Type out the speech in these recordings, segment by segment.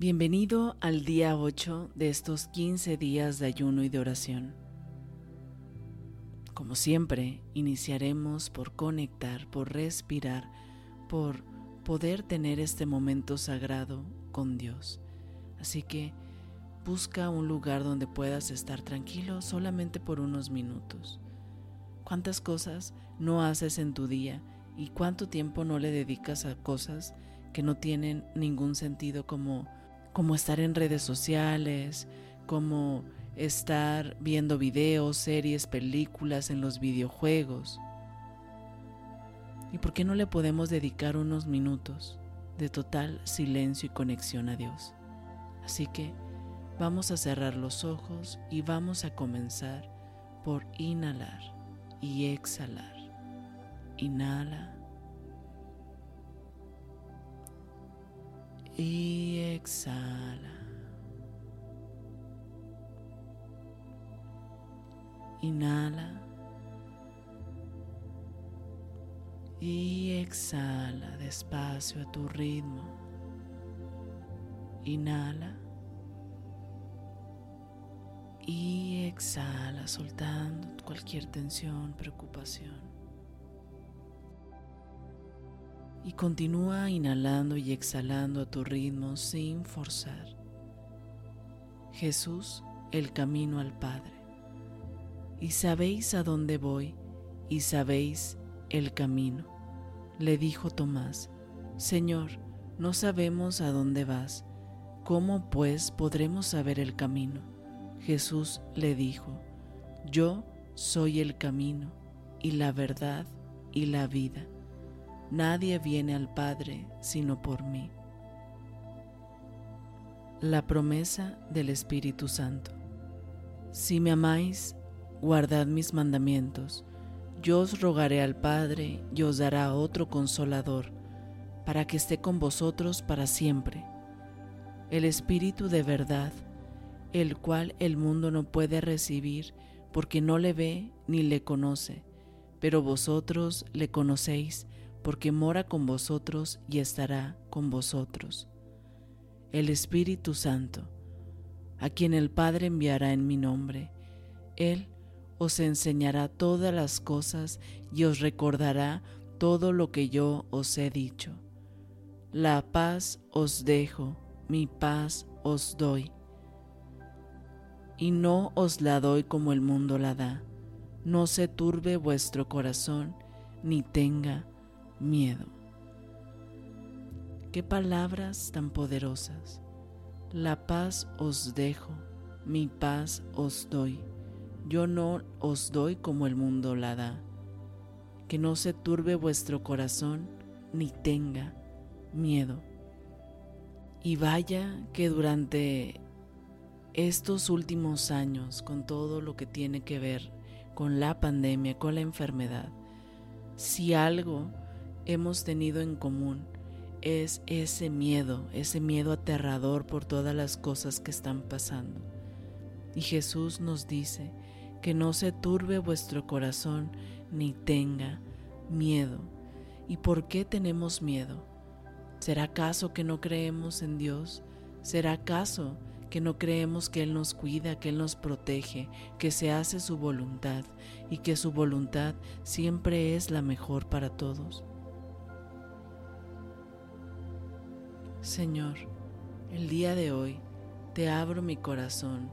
Bienvenido al día 8 de estos 15 días de ayuno y de oración. Como siempre, iniciaremos por conectar, por respirar, por poder tener este momento sagrado con Dios. Así que busca un lugar donde puedas estar tranquilo solamente por unos minutos. ¿Cuántas cosas no haces en tu día y cuánto tiempo no le dedicas a cosas que no tienen ningún sentido como como estar en redes sociales, como estar viendo videos, series, películas en los videojuegos. ¿Y por qué no le podemos dedicar unos minutos de total silencio y conexión a Dios? Así que vamos a cerrar los ojos y vamos a comenzar por inhalar y exhalar. Inhala y exhala. Inhala y exhala despacio a tu ritmo. Inhala y exhala soltando cualquier tensión, preocupación. Y continúa inhalando y exhalando a tu ritmo sin forzar. Jesús, el camino al Padre. Y sabéis a dónde voy y sabéis el camino. Le dijo Tomás, Señor, no sabemos a dónde vas. ¿Cómo pues podremos saber el camino? Jesús le dijo, Yo soy el camino y la verdad y la vida. Nadie viene al Padre sino por mí. La promesa del Espíritu Santo. Si me amáis, guardad mis mandamientos. Yo os rogaré al Padre y os dará otro consolador, para que esté con vosotros para siempre. El Espíritu de verdad, el cual el mundo no puede recibir porque no le ve ni le conoce, pero vosotros le conocéis porque mora con vosotros y estará con vosotros. El Espíritu Santo, a quien el Padre enviará en mi nombre, Él os enseñará todas las cosas y os recordará todo lo que yo os he dicho. La paz os dejo, mi paz os doy. Y no os la doy como el mundo la da. No se turbe vuestro corazón, ni tenga miedo. Qué palabras tan poderosas. La paz os dejo, mi paz os doy. Yo no os doy como el mundo la da. Que no se turbe vuestro corazón ni tenga miedo. Y vaya que durante estos últimos años, con todo lo que tiene que ver con la pandemia, con la enfermedad, si algo hemos tenido en común es ese miedo, ese miedo aterrador por todas las cosas que están pasando. Y Jesús nos dice que no se turbe vuestro corazón ni tenga miedo. ¿Y por qué tenemos miedo? ¿Será acaso que no creemos en Dios? ¿Será acaso que no creemos que Él nos cuida, que Él nos protege, que se hace su voluntad y que su voluntad siempre es la mejor para todos? Señor, el día de hoy te abro mi corazón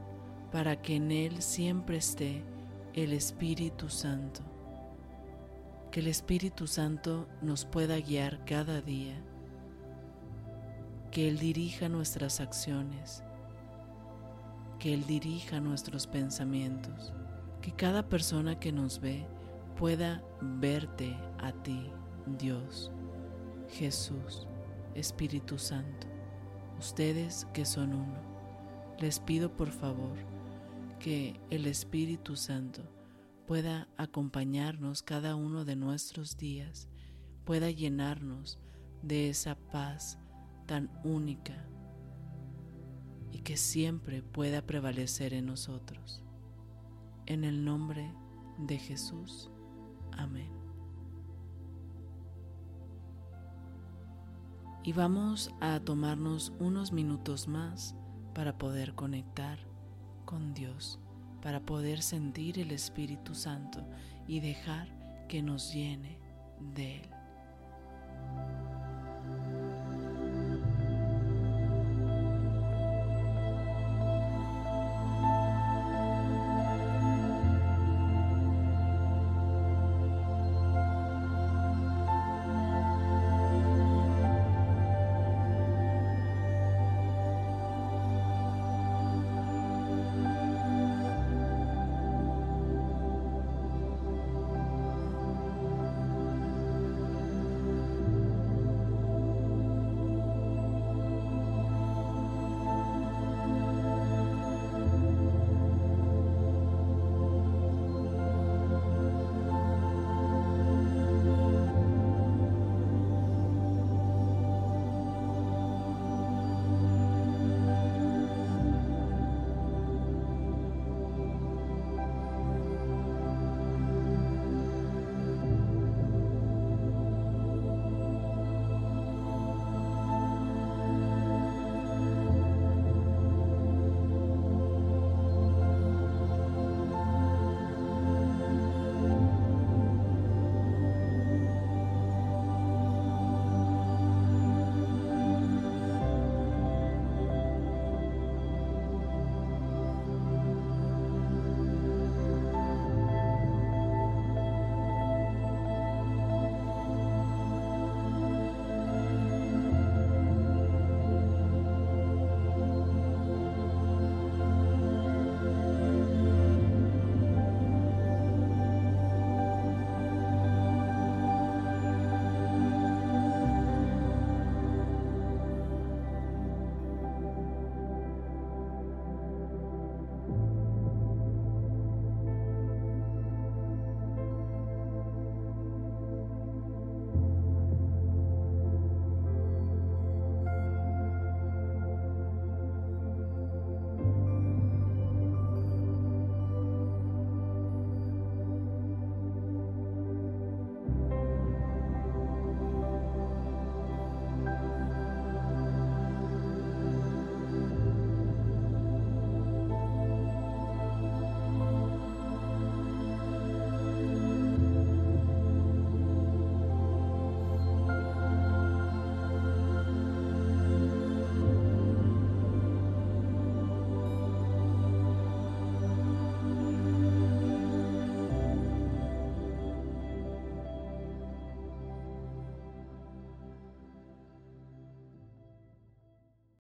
para que en él siempre esté el Espíritu Santo. Que el Espíritu Santo nos pueda guiar cada día. Que Él dirija nuestras acciones. Que Él dirija nuestros pensamientos. Que cada persona que nos ve pueda verte a ti, Dios, Jesús. Espíritu Santo, ustedes que son uno, les pido por favor que el Espíritu Santo pueda acompañarnos cada uno de nuestros días, pueda llenarnos de esa paz tan única y que siempre pueda prevalecer en nosotros. En el nombre de Jesús. Amén. Y vamos a tomarnos unos minutos más para poder conectar con Dios, para poder sentir el Espíritu Santo y dejar que nos llene de Él.